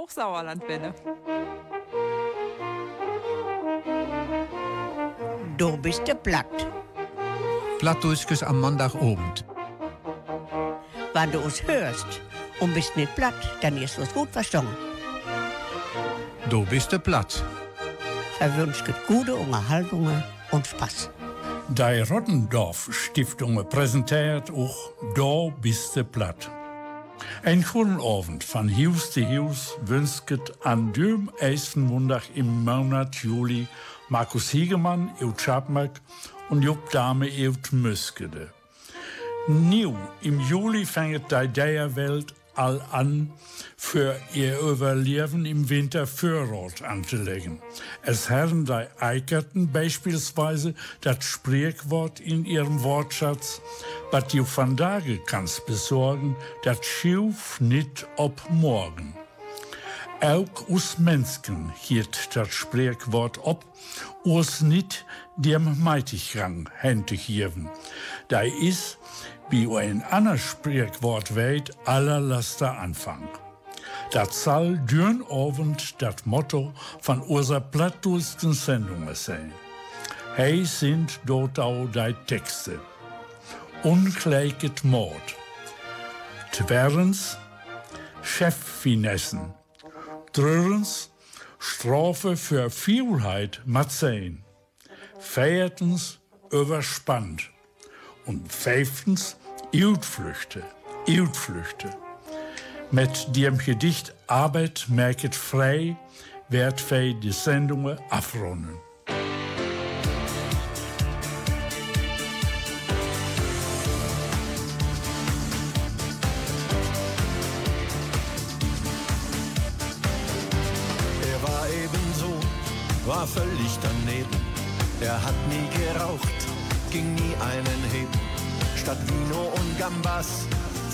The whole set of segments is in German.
Hochsauerlandwelle. Du bist der platt. Plattdeutsches am Montagabend. Wenn du uns hörst und bist nicht platt, dann ist es gut verstanden. Du bist der platt. Verwünscht gute Unterhaltungen und Spaß. Die Rottendorf Stiftung präsentiert auch Da bist du platt. Guten Abend von Hughes zu Hughes wünscht an dem ersten Montag im Monat Juli Markus Hiegemann, Eut Schabmack und Jupp Dame Eut Müskede. Nieuw im Juli fängt die Deierwelt all an, für ihr Überleben im Winter Vorrat anzulegen. Es herren die Eikerten beispielsweise das Sprichwort in ihrem Wortschatz, was du von Tage kannst besorgen, das schiuf nicht ob morgen. Auch us Menschen hielt das Sprichwort ob, us nicht dem Meitiggang hände geben. Da ist, wie ein anderes Sprichwort weht, aller Laster Anfang. Das soll dürn Abend das Motto von unserer plattdulsten Sendung sein. Hey sind dort auch die Texte. Ungleiches Mord. Twerens, Cheffinessen. Drittens, Strafe für Vielheit Matzein. Viertens, überspannt. Und fünftens, Utflüchte. Utflüchte. Mit dem Gedicht Arbeit merket frei werd wij die Sendungen afronden. Er war ebenso, war völlig daneben. Er hat nie geraucht, ging nie einen Heben. Statt Vino und Gambas,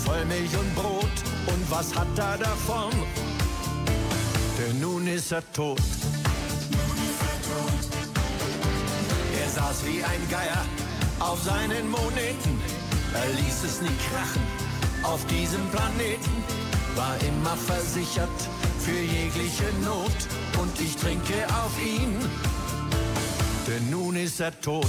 Vollmilch und Brot. Und was hat er davon? Denn nun ist er tot. Er saß wie ein Geier auf seinen Moneten. Er ließ es nie krachen auf diesem Planeten. War immer versichert für jegliche Not. Und ich trinke auf ihn, denn nun ist er tot.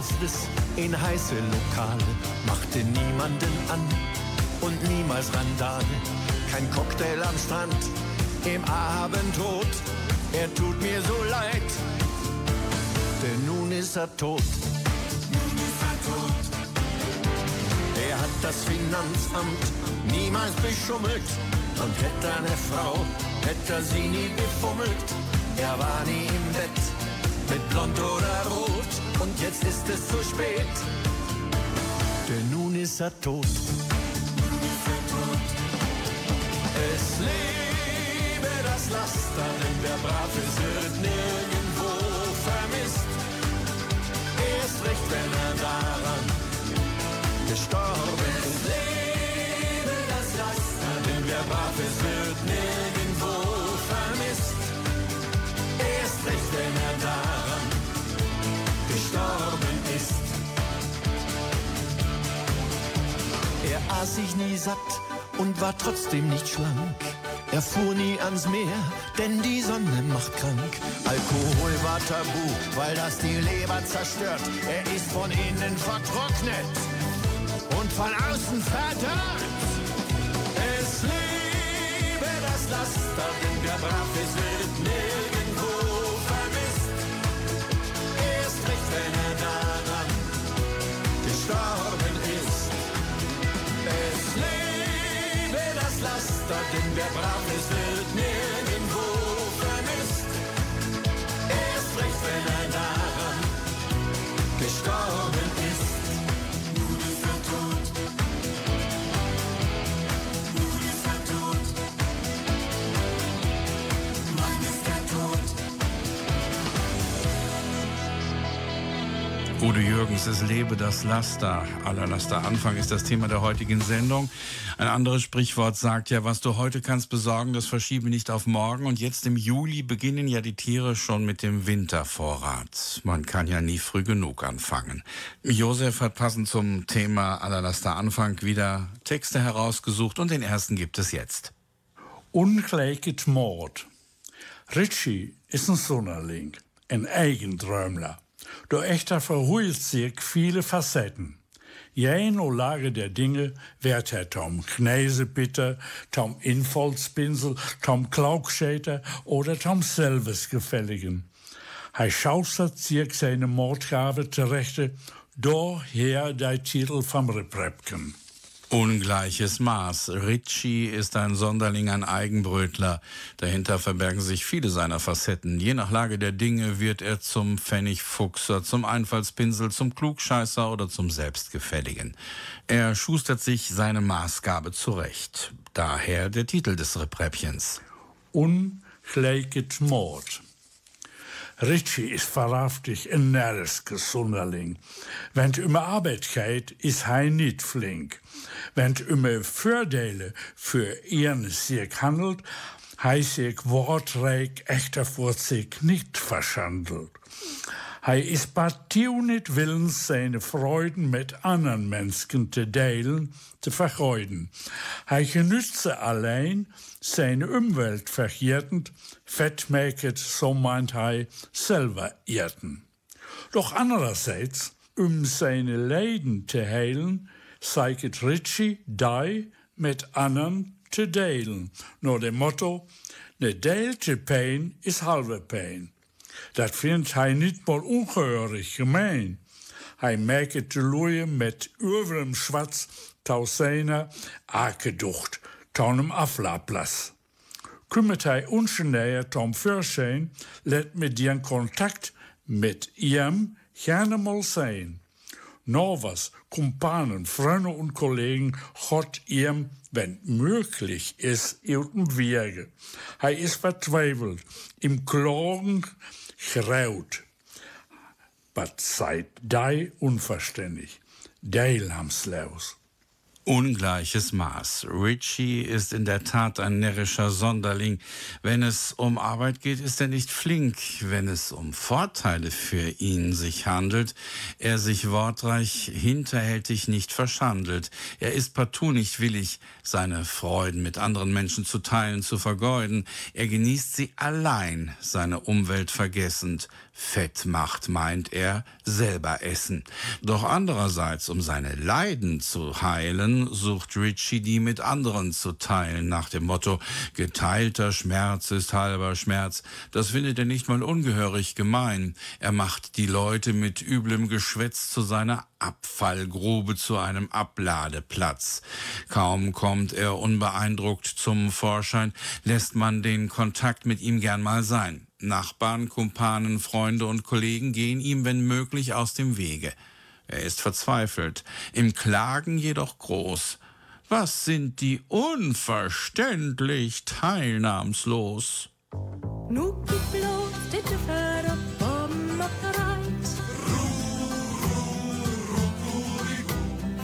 Aufriss in heiße Lokale, machte niemanden an und niemals Randale. Kein Cocktail am Strand, im Abendrot. Er tut mir so leid, denn nun ist er tot. Er. Er hat das Finanzamt niemals beschummelt und hätte eine Frau, hätte er sie nie befummelt. Er war nie im Bett mit blond oder rot und jetzt ist es zu spät. Denn nun ist er tot. Es lebe das Laster, denn der Brave wird nirgendwo vermisst. Erst recht, wenn er daran gestorben ist. Lebe das Laster, denn der Brave wird nirgendwo vermisst. Erst recht, wenn er daran gestorben ist. Er aß sich nie satt und war trotzdem nicht schlank. Er fuhr nie ans Meer, denn die Sonne macht krank. Alkohol war tabu, weil das die Leber zerstört. Er ist von innen vertrocknet und von außen verdorrt. Es lebe das Laster, denn der Brafis wird nirgendwo Laster, denn der Brafis Udo Jürgens, es lebe das Laster. Aller Laster Anfang ist das Thema der heutigen Sendung. Ein anderes Sprichwort sagt ja, was du heute kannst besorgen, das verschiebe nicht auf morgen. Und jetzt im Juli beginnen ja die Tiere schon mit dem Wintervorrat. Man kann ja nie früh genug anfangen. Josef hat passend zum Thema Aller Laster Anfang wieder Texte herausgesucht und den ersten gibt es jetzt. Ungelijket Mord. Richie ist ein Sonderling, ein Eigendrömler. Door echter verhoelt zich viele Facetten. Jein Lage der Dinge werd er Tom Knesebitter, Tom Infolspinsel, Tom Klaugschäter oder Tom Selves gefälligen. Hij schaustert zich seine Mordgave terechte, daher der Titel vom Reprepken. Ungleiches Maß. Ritchie ist ein Sonderling, ein Eigenbrötler. Dahinter verbergen sich viele seiner Facetten. Je nach Lage der Dinge wird er zum Pfennigfuchser, zum Einfallspinsel, zum Klugscheißer oder zum Selbstgefälligen. Er schustert sich seine Maßgabe zurecht. Daher der Titel des Repräppchens. Ungleiches Mord. Ritchie ist wahrhaftig ein närriske Sonderling. Wenn immer Arbeit geht, ist hij nicht flink. Wenn immer Voordele für ihren sich handelt, hij sich wortreich echter vor sich nicht verschandelt. Hij is partiu nicht willens, seine Freuden mit anderen Menschen zu teilen, zu vergeuden. Hij genützt allein, seine Umwelt vergiertend, fettmäket, so meint hij, selber irten. Doch andererseits, um seine Leiden zu heilen, zeigt Ritchie die mit anderen zu delen. Nur dem Motto, ne deelte Pain is halve Pain. Dat vindt hij niet mal ungehörig gemein. Hij merkt de loeien met überem Schwatz taus seiner Akeducht, taunem Aflaplas. Kümmert hij unschneier Tom Fürschein, let mit dir Kontakt mit ihm gerne mal. Noch was, Kumpanen, Freunde und Kollegen, Gott ihm, wenn möglich ist, irgendein Wege. Er ist verzweifelt, im Klagen graut. Was seid dei unverständlich? Deil ham's laus. Ungleiches Maß. Richie ist in der Tat ein närrischer Sonderling. Wenn es um Arbeit geht, ist er nicht flink. Wenn es um Vorteile für ihn sich handelt, er sich wortreich hinterhältig nicht verschandelt. Er ist partout nicht willig, seine Freuden mit anderen Menschen zu teilen, zu vergeuden. Er genießt sie allein, seine Umwelt vergessend. Fett macht, meint er, selber essen. Doch andererseits, um seine Leiden zu heilen, sucht Richie die mit anderen zu teilen, nach dem Motto, geteilter Schmerz ist halber Schmerz. Das findet er nicht mal ungehörig gemein. Er macht die Leute mit üblem Geschwätz zu seiner Abfallgrube zu einem Abladeplatz. Kaum kommt er unbeeindruckt zum Vorschein, lässt man den Kontakt mit ihm gern mal sein. Nachbarn, Kumpanen, Freunde und Kollegen gehen ihm, wenn möglich, aus dem Wege. Er ist verzweifelt, im Klagen jedoch groß. Was sind die unverständlich teilnahmslos? Nu gib bloß dit för bom och reit.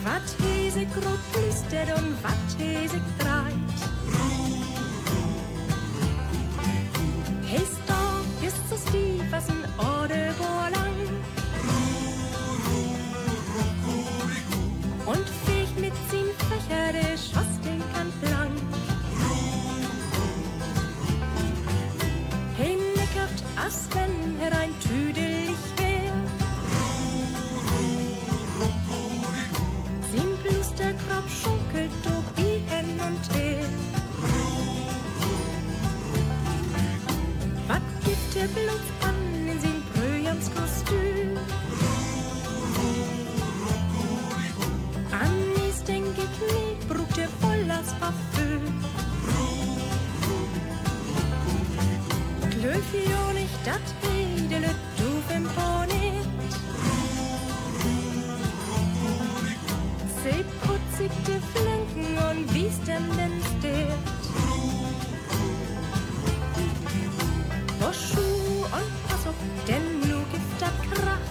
Wat hese grot listet und Hest doch ist so stief, was ein Orde lang. Und fegt mit sin Fächer, schoss den Kant blank. Hinneckert, as wenn herein und her. Was gibt der Blut an in sin Brüjans Kostüm? Anis denk ich nicht, brugt er voll das Parfüm. Glöfi jo nicht dat Hedele, du imponit. Se putzig die fristenden Stift. Vor Schuh und Passup, denn nu gibt dat Krach.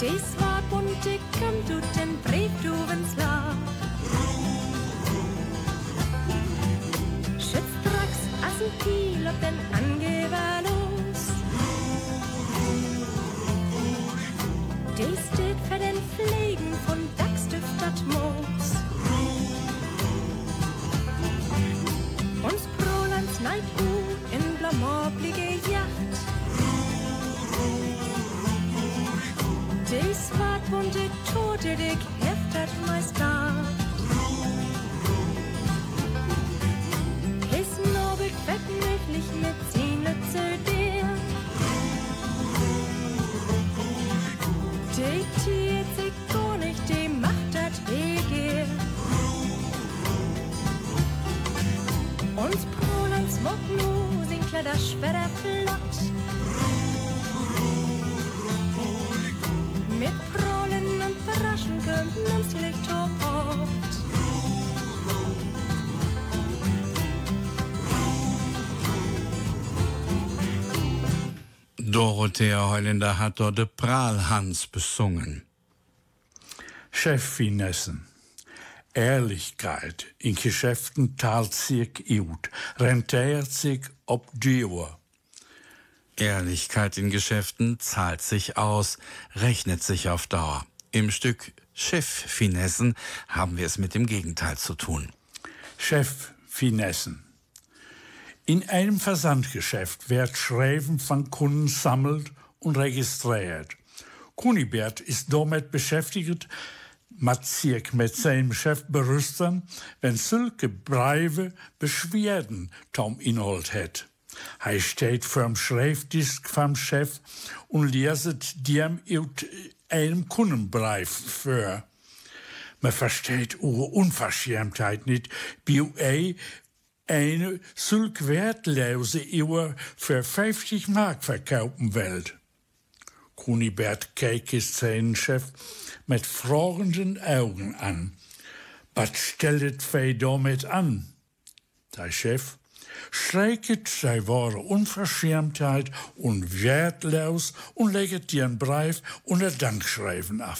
Des war bunte, komm du den Brief, du wenn's lach. Schützt Drax, Assentil, ob den Angriff. Dorothea Heuländer hat dort de Prahlhans besungen. Cheffinessen. Ehrlichkeit in Geschäften teilt sich ut, rentiert sich ob Dauer. Ehrlichkeit in Geschäften zahlt sich aus, rechnet sich auf Dauer. Im Stück Cheffinessen haben wir es mit dem Gegenteil zu tun. Cheffinessen. In einem Versandgeschäft wird Schreiben von Kunden sammelt und registriert. Kunibert ist damit beschäftigt, Matzirk mit seinem Chef berüsten, wenn solche Briefe Beschwerden tom Inhalt hat. Er steht vorm Schreibdisk vom Chef und leset dem einem Kundenbrief vor. Man versteht ihre Unverschämtheit nicht, wie eine solch wertlose Uhr für 50 Mark verkaufen will. Kunibert ist seinen Chef mit fragenden Augen an. Was stellt fei damit an? Der Chef schreiket sei wahre Unverschämtheit und wertlos und legt ihren Brief unter Dankschreiben ab.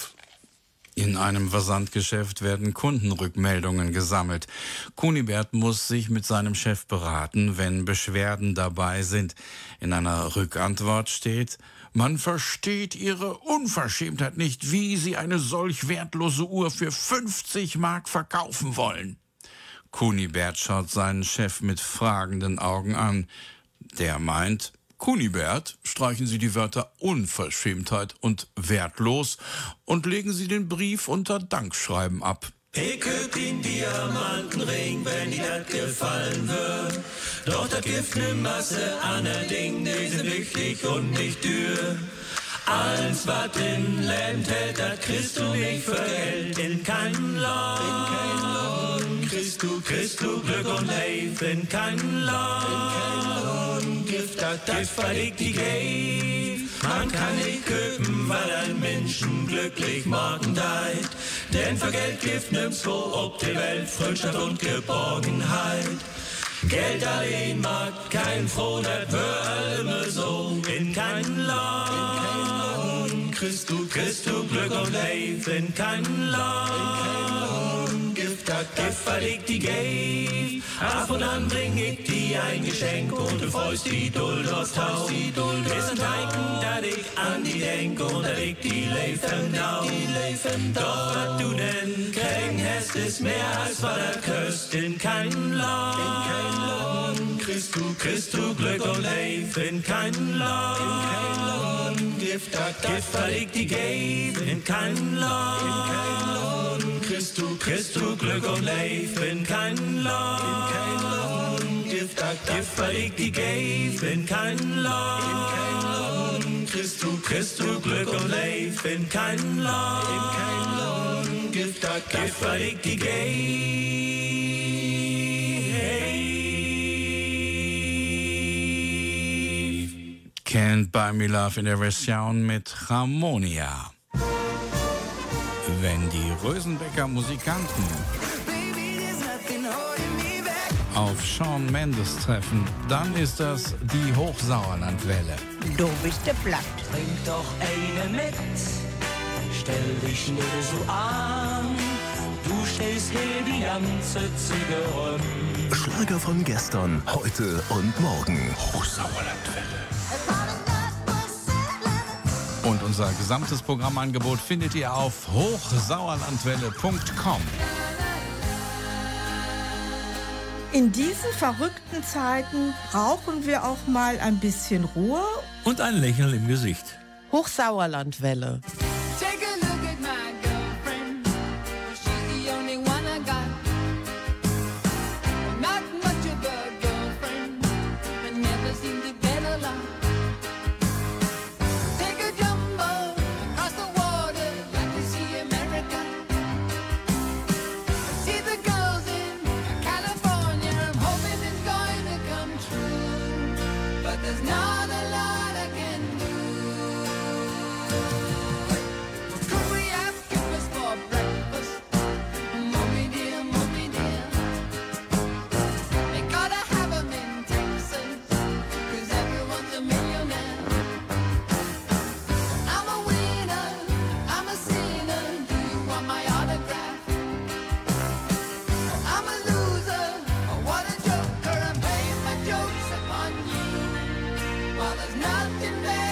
In einem Versandgeschäft werden Kundenrückmeldungen gesammelt. Kunibert muss sich mit seinem Chef beraten, wenn Beschwerden dabei sind. In einer Rückantwort steht, man versteht ihre Unverschämtheit nicht, wie sie eine solch wertlose Uhr für 50 Mark verkaufen wollen. Kunibert schaut seinen Chef mit fragenden Augen an. Der meint, Kunibert, streichen Sie die Wörter Unverschämtheit und wertlos und legen Sie den Brief unter Dankschreiben ab. Ich köp den Diamantenring, wenn dir das gefallen wird. Doch das gibt ne Masse an Ding, die sind wichtig und nicht dürr. Alles, was in Leben hält, das kriegst du nicht für Geld in keinem Land. In keinem Land. Kriegst du, kriegst du Glück und Leif in keinem Land. Land. Gift, das, das verlegt die Geld. Man kann nicht köpen, weil ein Menschen glücklich machen deit. Denn für Geld gibt nimmst wo ob die Welt Freundschaft und Geborgenheit. Geld allein mag kein froh, das wär immer so in keinem Land. Christ du, Christ du Glück und Leif in keinem Land. Das Gift verlegt die Gave. Ab und an bring ich dir ein Geschenk und du freust die Duld aus Tau. Wir sind Heiken, da ich an die denk und da ich die Leifen dau. Doch was du denn kriegen hast, ist mehr als was er köst. In keinem Land. Christ du, Christ du Glück und Leif in keinem Land. Gift, das Gift verlegt die Gave in keinem Land. In keinem Land. Christ du, Christ du Glück und Leif in keinem Land. In keinem Land. Gift, das Gift verlegt die Gave in keinem Land. In keinem Land. Christ du, Christ du Glück und Leif in keinem Land. In keinem Land. Gift, das Gift verlegt die Gave. Can't Buy Me Love in der Version mit Harmonia. Wenn die Rösenbecker Musikanten auf Sean Mendes treffen, dann ist das die Hochsauerlandwelle. Du bist der Blatt. Trink doch eine mit, stell dich nicht so an. Du stellst hier die ganze rum. Schlager von gestern, heute und morgen. Hochsauerlandwelle. Und unser gesamtes Programmangebot findet ihr auf hochsauerlandwelle.com. In diesen verrückten Zeiten brauchen wir auch mal ein bisschen Ruhe und ein Lächeln im Gesicht. Hochsauerlandwelle. there's nothing better.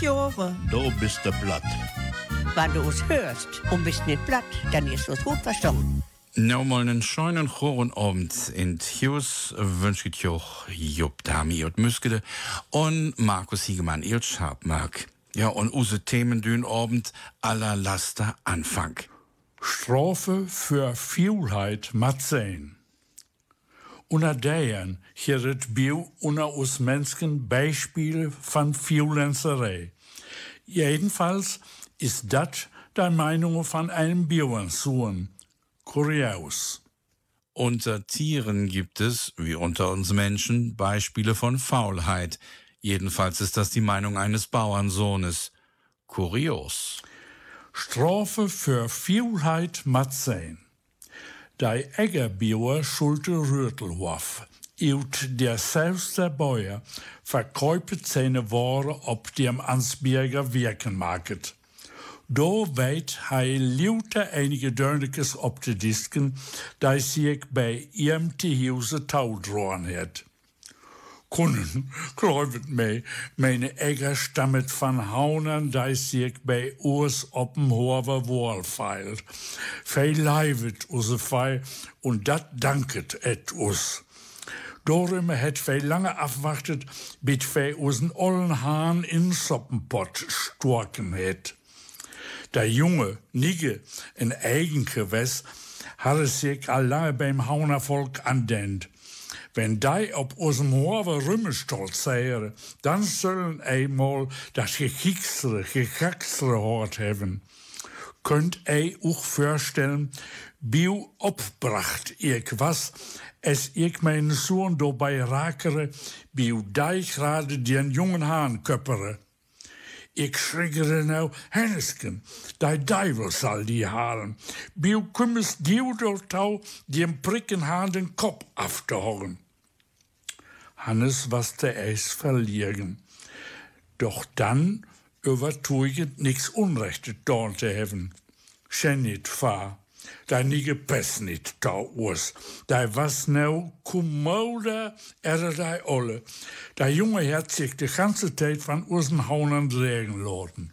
Jahre. Du bist der platt. Wenn du uns hörst und bist nicht platt, dann ist das gut verstanden. Nou, mal einen schönen guten Abend in Hughes wünsche ich euch Jupp Dami und Müskede und Markus Hiegemann, ihr Schabmark. Ja, und unsere Themen dün Abend aller Laster Anfang. Strophe für Vielheit Matzen. Unter deren hier het bio unter us Menschen Beispiel von Violenserei. Jedenfalls ist das die Meinung von einem Bioensohn. Kurios. Unter Tieren gibt es, wie unter uns Menschen, Beispiele von Faulheit. Jedenfalls ist das die Meinung eines Bauernsohnes. Kurios. Strophe für Vielheit Matzen. Die Eggerbauer schulte Rötelhof. Ut der selbste Bäuer verkäupet seine Ware op dem Ansberger Wirkenmarkt. Do weet hij liute einige Dörnekes op de disken, die zich bij ihrem te huise touw drohen het. Kunden, glaubet mij, meine Egger stammet van Haunern, die sich bei uns op'm Horver Wall feilt. Veel leivet use fei, und dat danket et us. Dorum het wij lange afwachtet, bis wij unseren ollen Hahn in Soppenpott storken het. Der junge, Nigge, ein Eigengewäss, hatte sich all lange beim Haunervolk andent. Wenn die op unserem Horve Rümme stolzieren, dann sollen einmal das Gekicksere, Gekracksere hort haben. Könnt ei auch vorstellen, Bio opbracht ich was, es ich meinen Sohn dabei rakere, bio die gerade den jungen Hahn köppere. Ich schriggere nou, Hennesken, die Deivel zal die halen. Bio kummes dieu door touw, die hem prikken haan den Kopf afzuhauen. Hannes was der Eis verlieren. Doch dann übertue ich nix Unrechtes dort zu haben. Schenit fahr. Da nige Pest nicht da us. Da was nou kummoda er da olle. Da junge hat sich die ganze Zeit von unseren Haunern sägen lassen.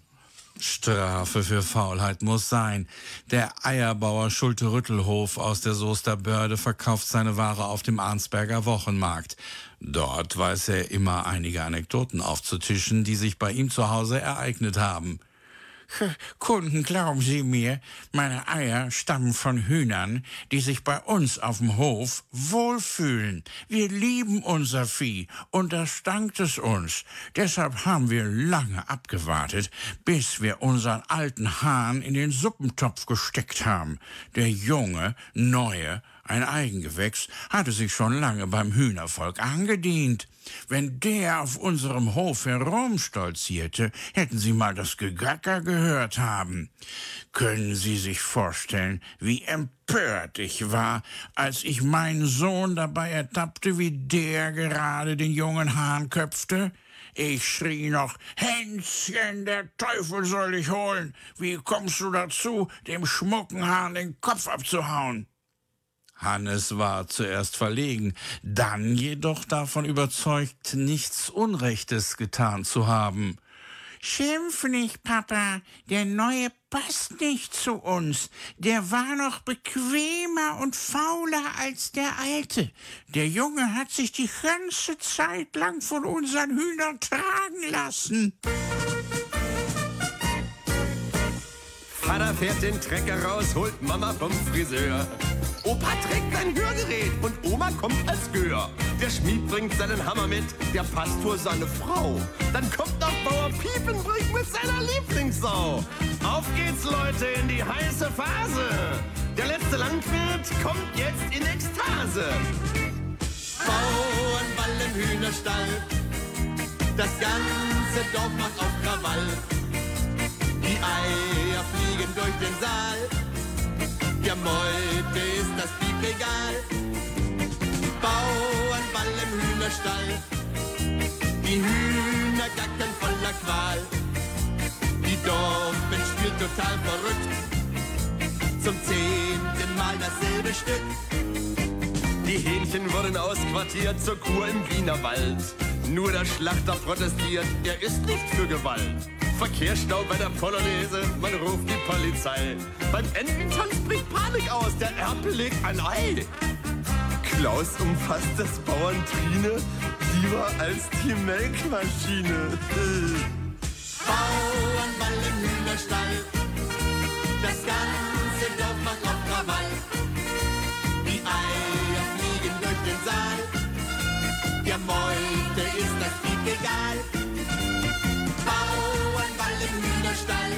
Strafe für Faulheit muss sein. Der Eierbauer Schulte Rüttelhof aus der Soester Börde verkauft seine Ware auf dem Arnsberger Wochenmarkt. Dort weiß er immer einige Anekdoten aufzutischen, die sich bei ihm zu Hause ereignet haben. Kunden, glauben Sie mir, meine Eier stammen von Hühnern, die sich bei uns auf dem Hof wohlfühlen. Wir lieben unser Vieh und das dankt es uns. Deshalb haben wir lange abgewartet, bis wir unseren alten Hahn in den Suppentopf gesteckt haben. Der junge, neue, ein Eigengewächs, hatte sich schon lange beim Hühnervolk angedient. Wenn der auf unserem Hof herumstolzierte, hätten Sie mal das Gegacker gehört haben. Können Sie sich vorstellen, wie empört ich war, als ich meinen Sohn dabei ertappte, wie der gerade den jungen Hahn köpfte? Ich schrie noch, Hänschen, der Teufel soll dich holen. Wie kommst du dazu, dem schmucken Hahn den Kopf abzuhauen? Hannes war zuerst verlegen, dann jedoch davon überzeugt, nichts Unrechtes getan zu haben. Schimpf nicht, Papa, der Neue passt nicht zu uns. Der war noch bequemer und fauler als der Alte. Der Junge hat sich die ganze Zeit lang von unseren Hühnern tragen lassen. Vater fährt den Trecker raus, holt Mama vom Friseur. Opa trägt sein Hörgerät und Oma kommt als Gör. Der Schmied bringt seinen Hammer mit, der Pastor seine Frau. Dann kommt noch Bauer Piepenbrink mit seiner Lieblingssau. Auf geht's, Leute, in die heiße Phase. Der letzte Landwirt kommt jetzt in Ekstase. Bauernball im Hühnerstall. Das ganze Dorf macht auf Krawall. Die Eier fliegen durch den Saal. Der Meute ist das Piep egal. Bauernball im Hühnerstall. Die Hühner gackern voller Qual. Die Dorfben spielt total verrückt. Zum zehnten Mal dasselbe Stück. Die Hähnchen wurden ausquartiert zur Kur im Wienerwald. Nur der Schlachter protestiert, er ist nicht für Gewalt. Verkehrsstau bei der Polonaise, man ruft die Polizei. Beim Ententanz bricht Panik aus, der Erpel legt ein Ei. Klaus umfasst das Bauern Trine lieber als die Melkmaschine. Bauernball im Hühnerstall, das ganze Dorf macht auf Krawall. Die Eier fliegen durch den Saal, der Meute ist das Piep egal. Hühnerstall,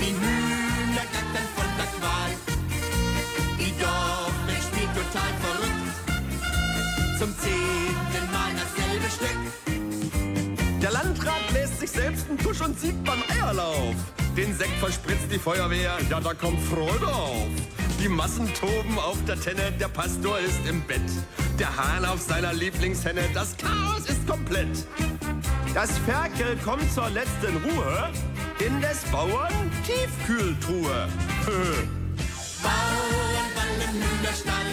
die Hühner gackern von der Qual. Die Dorfwelt spielt total verrückt, zum zehnten Mal dasselbe Stück. Der Landrat bläst sich selbst einen Tusch und sieht beim Eierlauf. Den Sekt verspritzt die Feuerwehr, ja, da kommt Freude auf. Die Massen toben auf der Tenne, der Pastor ist im Bett. Der Hahn auf seiner Lieblingshenne, das Chaos ist komplett. Das Ferkel kommt zur letzten Ruhe in des Bauern Tiefkühltruhe. Bauernball im Hühnerstall,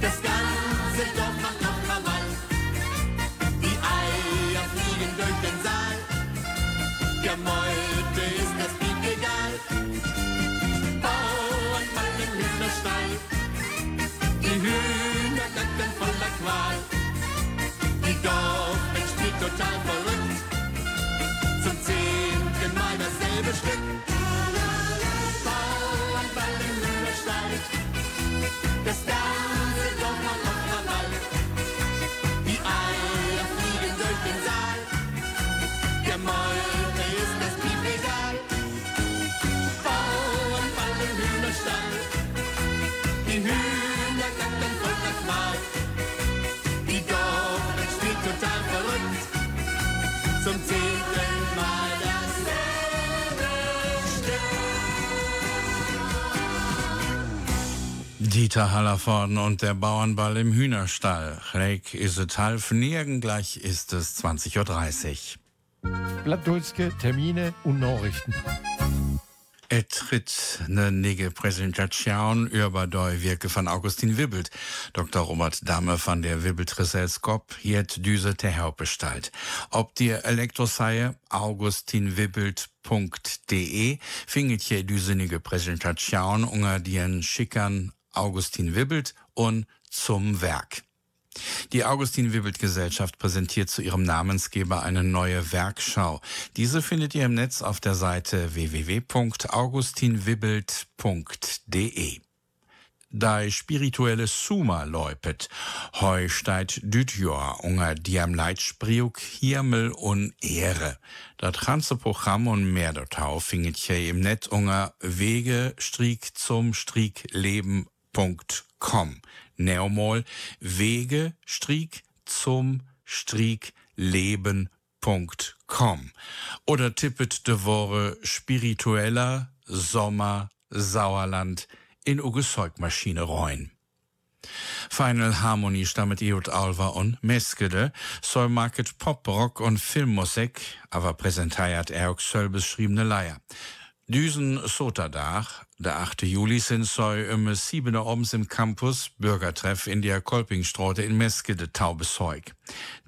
das ganze Dorf Dieter Hallervorden und der Bauernball im Hühnerstall. Schräg ist es halb nirgen, gleich ist es 20.30 Uhr. Blattdulske, Termine und Nachrichten. Er tritt eine nige Präsentation über die Wirke von Augustin Wibbelt. Dr. Robert Dahme von der Wibbelt Reselskop jet düse der Hauptbestalt. Ob dir Elektroseie augustinwibbelt.de findet je düsenige Präsentation unter den schickern Augustin Wibbelt und zum Werk. Die Augustin Wibbelt Gesellschaft präsentiert zu ihrem Namensgeber eine neue Werkschau. Diese findet ihr im Netz auf der Seite www.augustinwibbelt.de. Dei spirituelle Suma läupet, heu steit Dütjor unger diem Leitspriuk Himmel und Ehre. Das ganze Programm und mehr dortau findet je im Net unger Wege Strick zum Strickleben.com. Neomol Wege Strick zum Strickleben.com. Oder tippet de Wore spiritueller Sommer Sauerland in uge Zeugmaschine reuen. Final Harmony stammet Iot Alva und Meskede, soll market Pop, Rock und Filmmusik, aber präsentiert er auch soll beschriebene Leier. Düsen Soterdach, der 8. Juli sind soll um 7 Uhr abends im Campus Bürgertreff in der Kolpingstraße in Meskede Tau besäug.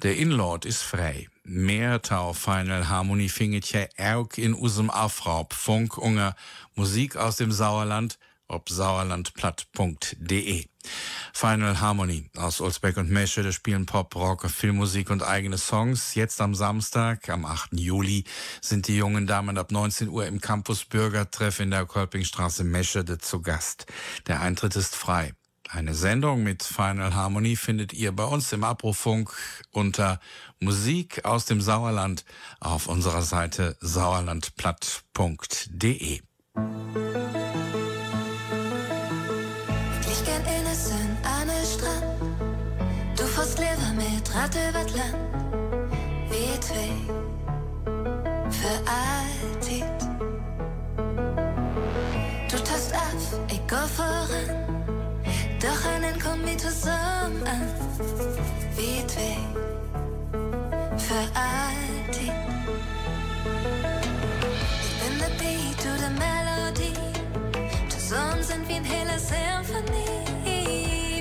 Der Inlord ist frei. Mehr Tau Final Harmony finget ja auch in usem Afraub Funk unger Musik aus dem Sauerland, ob sauerlandplatt.de. Final Harmony aus Olsbeck und Meschede spielen Pop, Rock, Filmmusik und eigene Songs. Jetzt am Samstag, am 8. Juli, sind die jungen Damen ab 19 Uhr im Campus Bürgertreff in der Kolpingstraße Meschede zu Gast. Der Eintritt ist frei. Eine Sendung mit Final Harmony findet ihr bei uns im Abrufunk unter Musik aus dem Sauerland auf unserer Seite sauerlandplatt.de. Rad über Land, wie zwei alltid. Du tast auf, ich go voran, doch einen kommen wir zusammen an, wie zwei alltid. Ich bin der Beat, du der Melodie, zusammen sind wir ein heller Symphonie,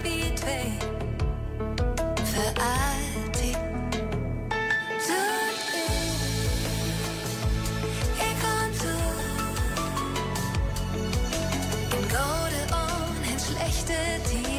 wie zwei alltid. Melody.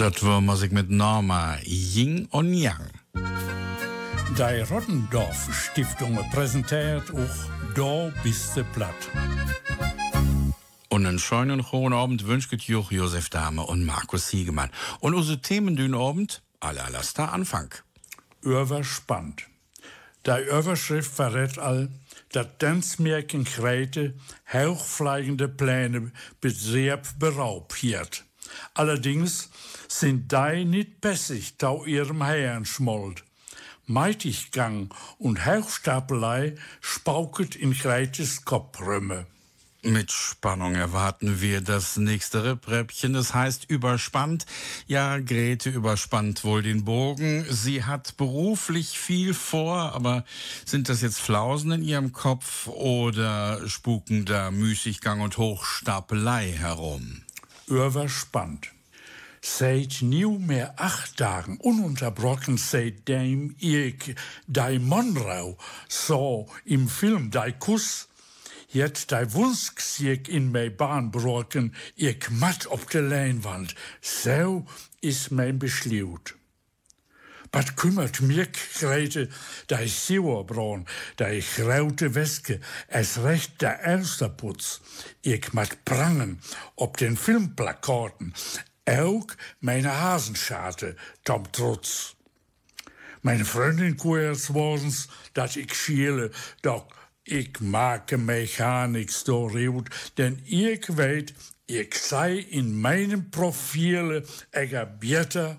Das war Musik mit Norma, Ying und Yang. Die Rottendorf Stiftung präsentiert auch Da bist du platt. Und einen schönen hohen Abend wünscht Joch Josef Dahme und Markus Hiegemann. Und unsere Themen den Abend, aller laster Anfang. Überspannt. Die Überschrift verrät all, dass Tanzmärchen Krete hochfliegende Pläne Betrieb beraubt wird. Allerdings sind die nicht bessig tau ihrem Herrn schmollt. Meitiggang und Hochstapelei spauket in Kretes Kopfrömme. Mit Spannung erwarten wir das nächste Rippräppchen. Es heißt überspannt. Ja, Grete überspannt wohl den Bogen. Sie hat beruflich viel vor, aber sind das jetzt Flausen in ihrem Kopf oder spuken da Müßiggang und Hochstapelei herum? Überspannt. Seit mehr acht Tagen ununterbrochen seitdem ich die Monroe so im Film Die Kuss Jetzt dei Wunsch sieg in mei Bahn broken, ich mat op de Leinwand. So is mein Beschliut. Wat kümmert mir Grete, dei Sauerbraun, dei graute Weske, es recht der Ersterputz. Ich mat prangen op den Filmplakaten, auch meine Hasenscharte, Tom Trutz. Meine Freundin kuers wosens, dat ich schiele, doch ik maak mij gar niks door denn ik weet, ik sei in meinem Profil eger beter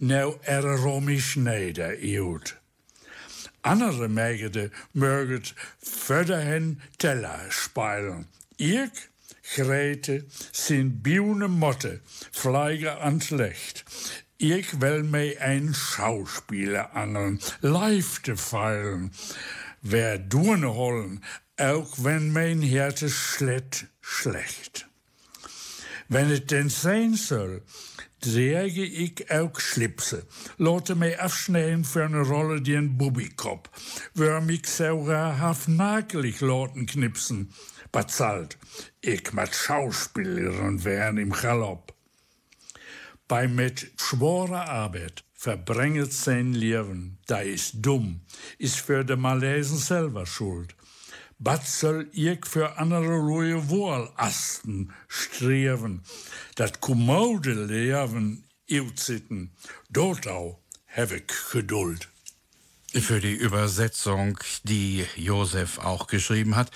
nou er romisch neder iut. Andere Mägde möget hen Teller speilen. Ik, Grete, sind biune Motte, Fleiger ans Licht. Ich will mir ein Schauspieler angeln, live te feilen wer Durne holen, auch wenn mein Herz schlet schlecht. Wenn es denn sein soll, trage ich auch Schlipse, lote mich afschneiden für eine Rolle die ein Bubikop, wär mich sogar half nakelig loten knipsen, bezahlt, ich mit Schauspielerin wären im Galopp. Bei mit schworer Arbeit verbringet sein Leben, da ist dumm, ist für de Malesen selber schuld. Was soll ich für andere Ruhe wohl asten, streben, dat kommode Leben iutzitten, dort auch habe ich Geduld. Für die Übersetzung, die Josef auch geschrieben hat,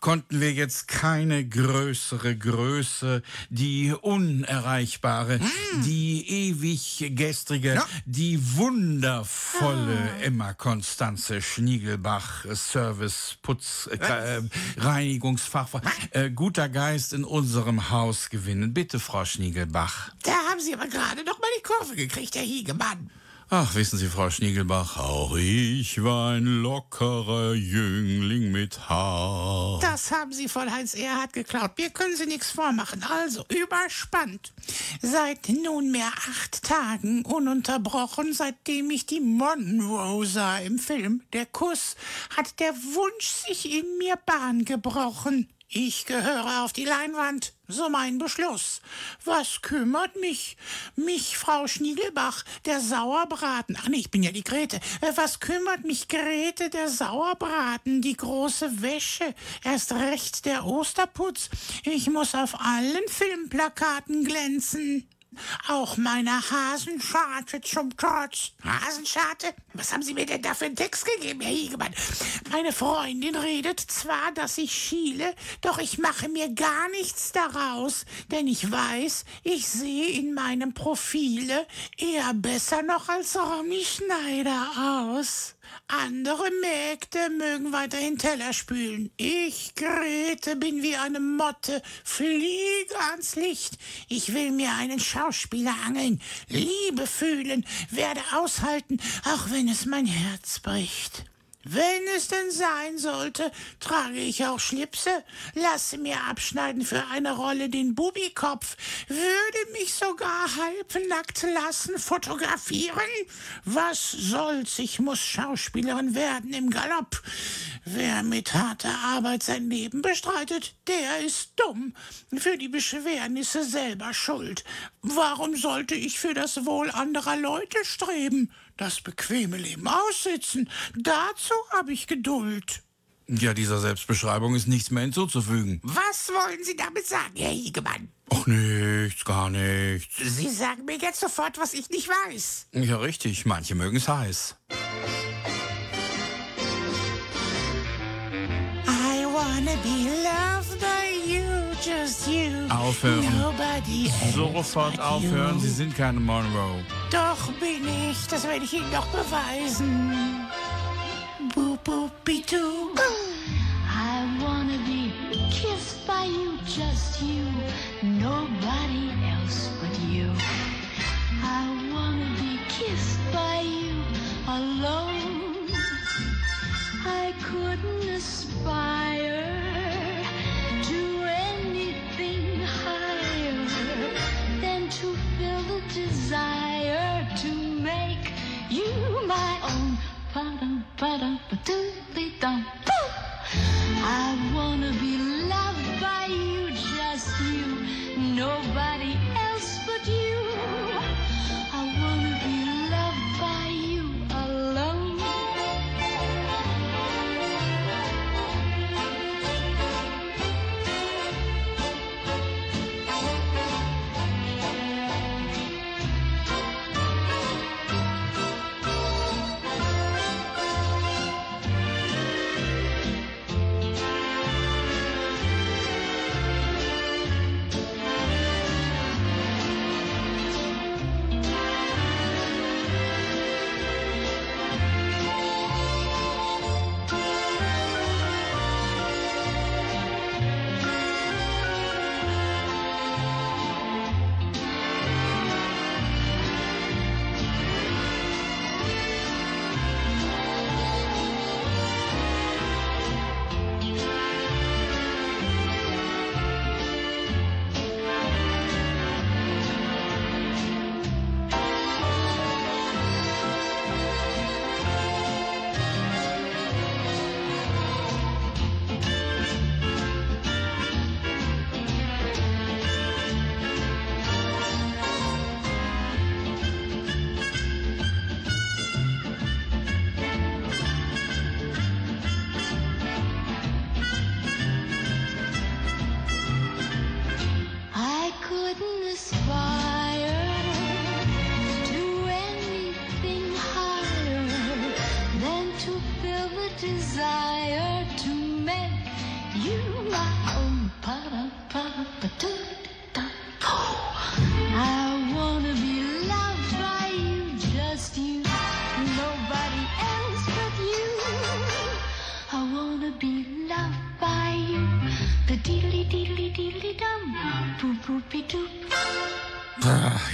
konnten wir jetzt keine größere Größe, die unerreichbare, mm. die ewig gestrige, ja. die wundervolle ah. Emma Konstanze Schniegelbach, Service, Putz, äh, Reinigungsfachfrau, äh, guter Geist in unserem Haus gewinnen. Bitte, Frau Schniegelbach. Da haben Sie aber gerade noch mal die Kurve gekriegt, Herr Hiegemann. Ach, wissen Sie, Frau Schniegelbach, auch ich war ein lockerer Jüngling mit Haar. Das haben Sie von Heinz Erhard geklaut. Mir können Sie nichts vormachen. Also, überspannt. Seit nunmehr acht Tagen ununterbrochen, seitdem ich die Monroe sah im Film Der Kuss, hat der Wunsch sich in mir Bahn gebrochen. Ich gehöre auf die Leinwand, so mein Beschluss. Was kümmert mich? Mich, Frau Schniegelbach, der Sauerbraten. Ach nee, ich bin ja die Grete. Äh, was kümmert mich Grete, der Sauerbraten, die große Wäsche, erst recht der Osterputz. Ich muss auf allen Filmplakaten glänzen. Auch meine Hasenscharte zum Trotz. Hasenscharte? Was haben Sie mir denn da für einen Text gegeben, Herr Hiegemann? Meine Freundin redet zwar, dass ich schiele, doch ich mache mir gar nichts daraus, denn ich weiß, ich sehe in meinem Profile eher besser noch als Ronny Schneider aus. Andere Mägde mögen weiterhin Teller spülen. Ich, Grete, bin wie eine Motte, fliege ans Licht. Ich will mir einen Schauspieler angeln, Liebe fühlen, werde aushalten, auch wenn es mein Herz bricht. Wenn es denn sein sollte, trage ich auch Schlipse, lasse mir abschneiden für eine Rolle den Bubikopf, würde mich sogar halbnackt lassen fotografieren. Was soll's, ich muss Schauspielerin werden im Galopp. Wer mit harter Arbeit sein Leben bestreitet, der ist dumm. Für die Beschwernisse selber schuld. Warum sollte ich für das Wohl anderer Leute streben? Das bequeme Leben aussitzen. Dazu habe ich Geduld. Ja, dieser Selbstbeschreibung ist nichts mehr hinzuzufügen. Was wollen Sie damit sagen, Herr Hiegemann? Ach, nichts, gar nichts. Sie sagen mir jetzt sofort, was ich nicht weiß. Ja, richtig. Manche mögen es heiß. Aufhören. Sofort aufhören. you. Sie sind keine Monroe. Doch bin ich, das werde ich Ihnen noch beweisen. Boop, boop, doo. I wanna be kissed by you, just you, nobody else but you. I wanna be kissed by you alone. I couldn't aspire desire to make you my own. Ba-dum, ba-dum, ba-doodly-dum. I wanna be loved by you, just you, nobody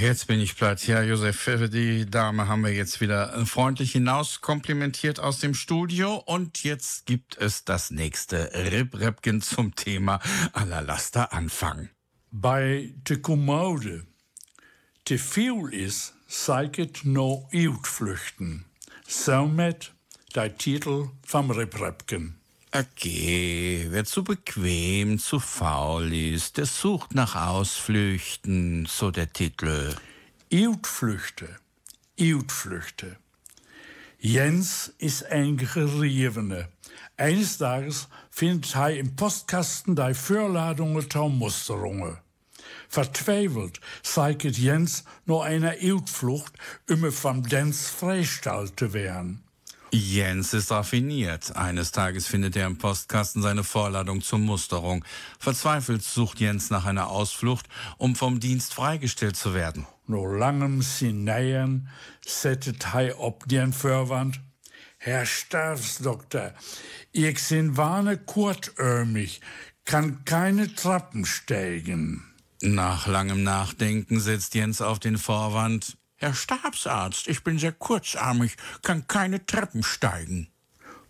Jetzt bin ich platt. Ja, Josef, die Dame haben wir jetzt wieder freundlich hinaus komplimentiert aus dem Studio. Und jetzt gibt es das nächste Rip-Repken zum Thema aller Laster Anfang. Bei de Kommode. Te viel is, zeiget no uitvluchten. Somit der Titel vom Rip-Repken. Okay, wer zu bequem, zu faul ist, der sucht nach Ausflüchten, so der Titel. Uitvluchten, Uitvluchten. Jens ist ein Gerievene. Eines Tages findet hij im Postkasten die Vorladungen zur Musterungen. Vertwijfelt zeigt Jens nur eine Uitflucht, um vom Dens freigestellt zu werden. Jens ist raffiniert. Eines Tages findet er im Postkasten seine Vorladung zur Musterung. Verzweifelt sucht Jens nach einer Ausflucht, um vom Dienst freigestellt zu werden. Nur langem Sineien settet hij op den Vorwand. Herr Stabsdoktor, ich sin warne kurzärmig, kann keine Trappen steigen. Nach langem Nachdenken setzt Jens auf den Vorwand. Herr Stabsarzt, ich bin sehr kurzarmig, kann keine Treppen steigen.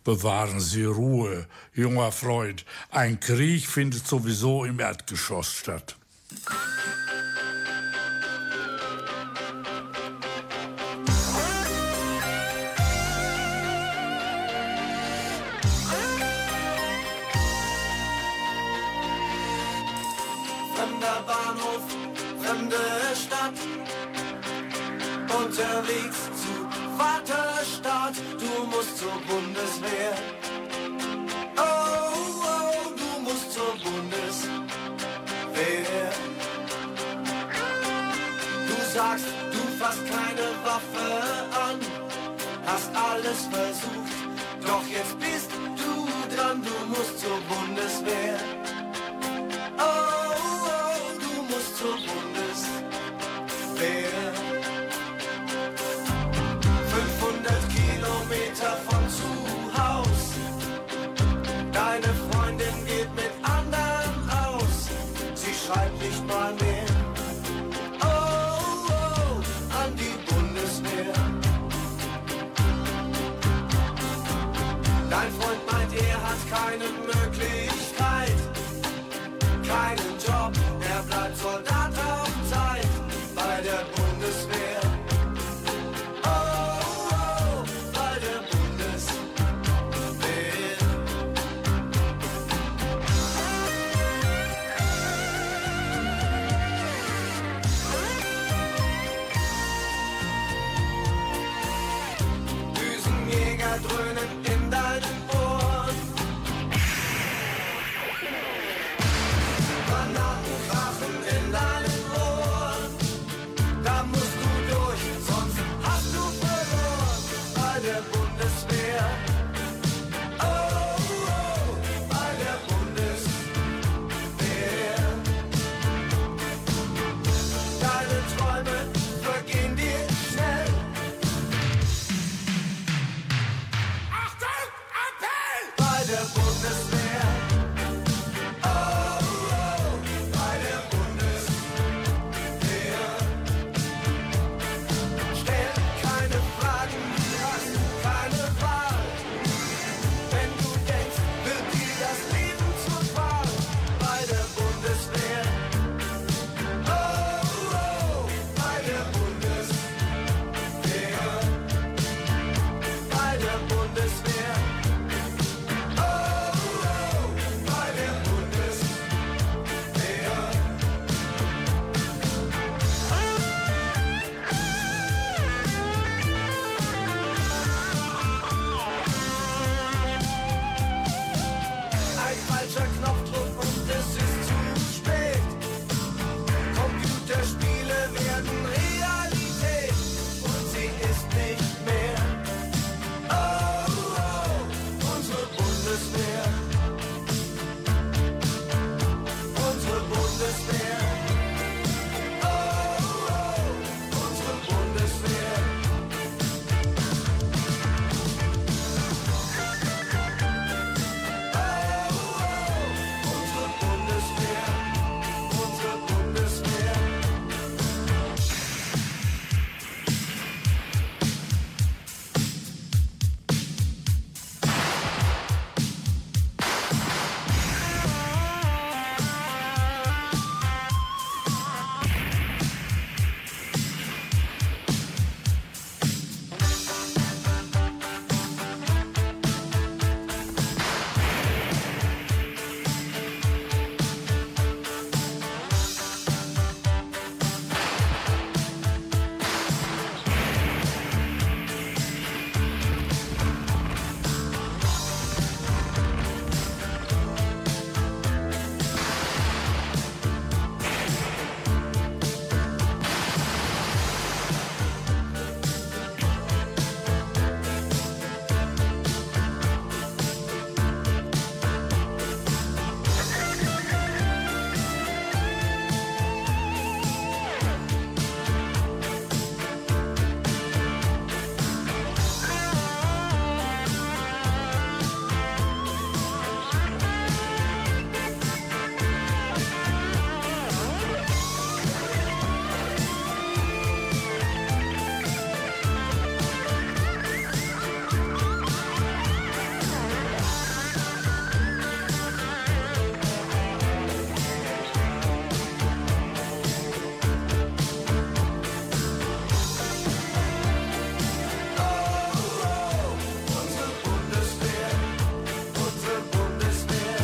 Bewahren Sie Ruhe, junger Freund. Ein Krieg findet sowieso im Erdgeschoss statt. Fremder Bahnhof, fremde Stadt unterwegs zu Vaterstaat, du musst zur Bundeswehr. Oh, oh, du musst zur Bundeswehr. Du sagst, du fasst keine Waffe an, hast alles versucht.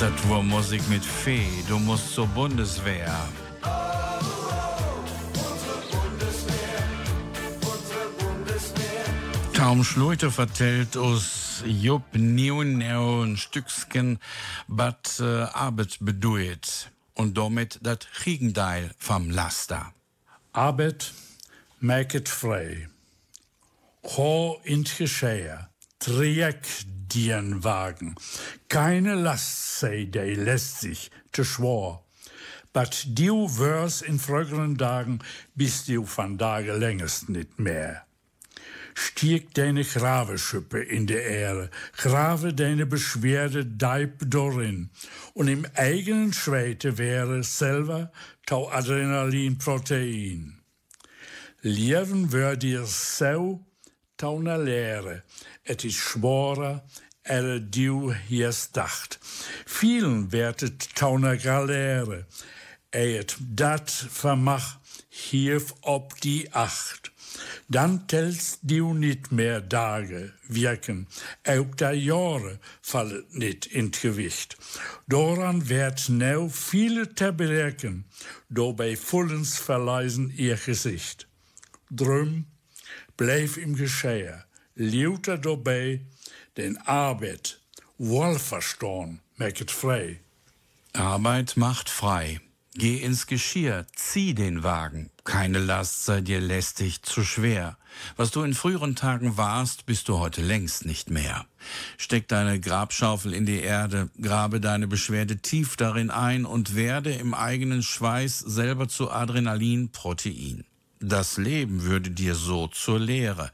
Das war Musik mit Fee, du musst zur Bundeswehr. Kaum Schleute vertellt us Jupp Neoneo ein Stückchen, was äh, Arbeit bedeutet und damit das Gegenteil vom Laster. Arbeit make maket frei. Ho ins Geschähe. Trajekt dien wagen. Keine Last sei die lässt sich te schwor. But du wörs in früheren Tagen, bist du van Tage längst nicht mehr. Stieg deine Graveschuppe in die Erde, grave deine Beschwerde deip dorin, und im eigenen Schweite wäre selber tau Adrenalinprotein. Leven wör dir so tauna Lehre, et is schworer, er du hiers dacht. Vielen wertet tauna Galere, et dat vermach hief ob die Acht. Dann tellst du nicht mehr Tage, wirken, auch der Jahre fallen nicht ins Gewicht. Doran wird neu viele te bereiken, dabei vollends verleisen ihr Gesicht. Drum, bleib im Geschehen, lauter dabei, den Arbeit, wohlverstehen, macht frei. Arbeit macht frei. Geh ins Geschirr, zieh den Wagen. Keine Last sei dir lästig zu schwer. Was du in früheren Tagen warst, bist du heute längst nicht mehr. Steck deine Grabschaufel in die Erde, grabe deine Beschwerde tief darin ein und werde im eigenen Schweiß selber zu Adrenalin-Protein. Das Leben würde dir so zur Lehre.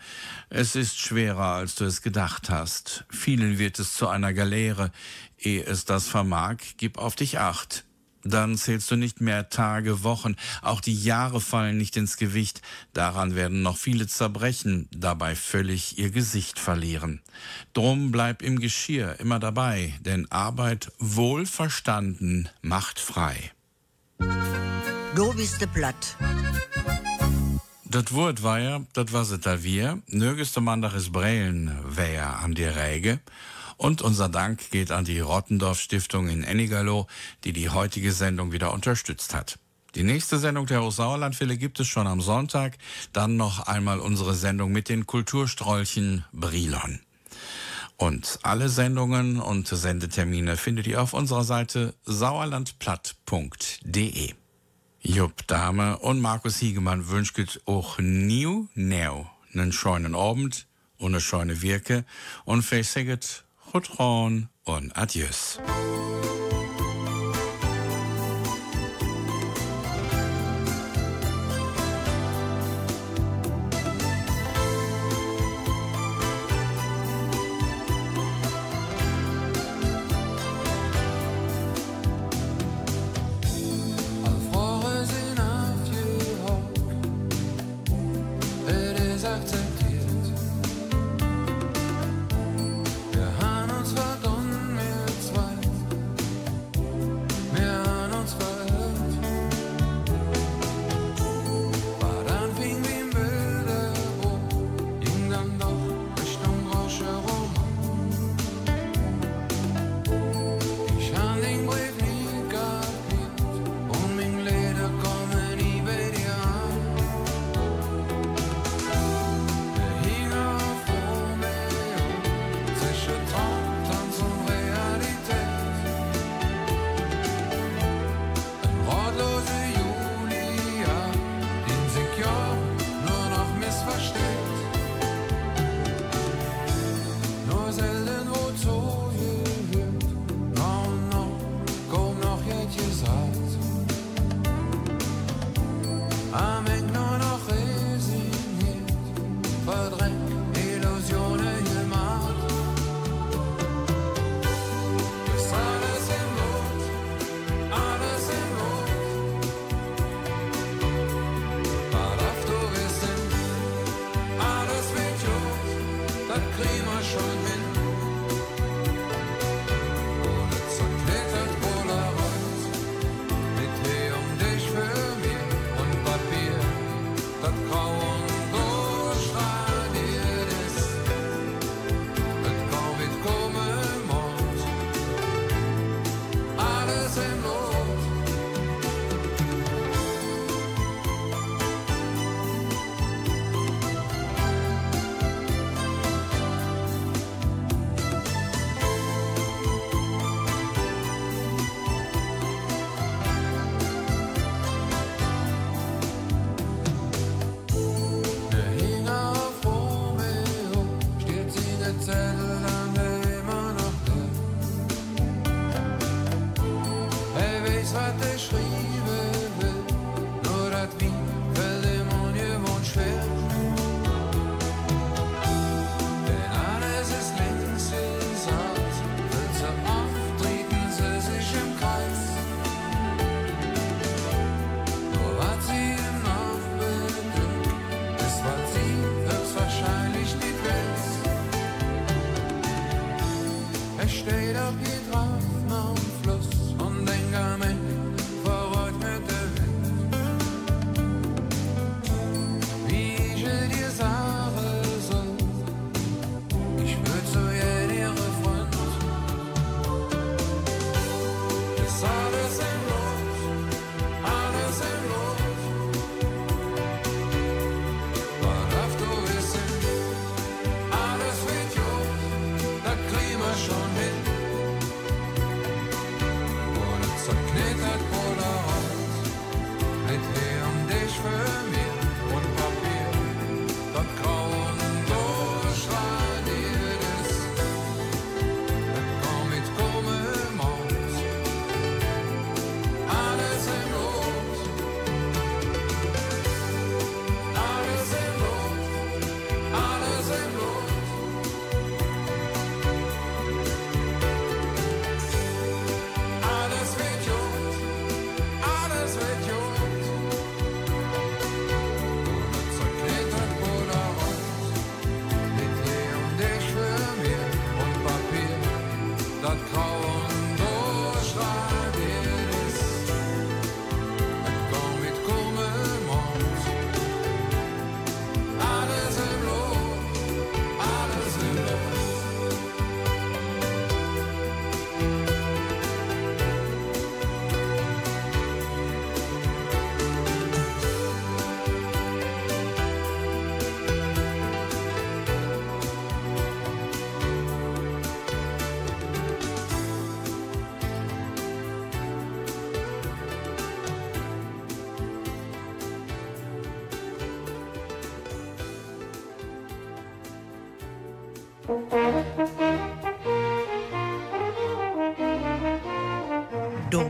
Es ist schwerer, als du es gedacht hast. Vielen wird es zu einer Galeere. Ehe es das vermag, gib auf dich acht. Dann zählst du nicht mehr Tage, Wochen, auch die Jahre fallen nicht ins Gewicht. Daran werden noch viele zerbrechen, dabei völlig ihr Gesicht verlieren. Drum bleib im Geschirr immer dabei, denn Arbeit wohlverstanden macht frei. Du bist de platt. Dat Wort war ja, dat was es da wir. Nirgeste Mandag ist Brellen, wer an die Räge. Und unser Dank geht an die Rottendorf Stiftung in Ennigerloh, die die heutige Sendung wieder unterstützt hat. Die nächste Sendung der Sauerlandwelle gibt es schon am Sonntag. Dann noch einmal unsere Sendung mit den Kulturstrolchen Brilon. Und alle Sendungen und Sendetermine findet ihr auf unserer Seite sauerlandplatt.de. Jupp Dame und Markus Hiegemann wünscht auch new new einen schönen Abend und eine schöne Wirke und vielleicht sagt Rutron und Adieus.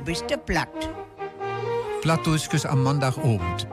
Bist der platt. Plattdeutsches am Montagabend.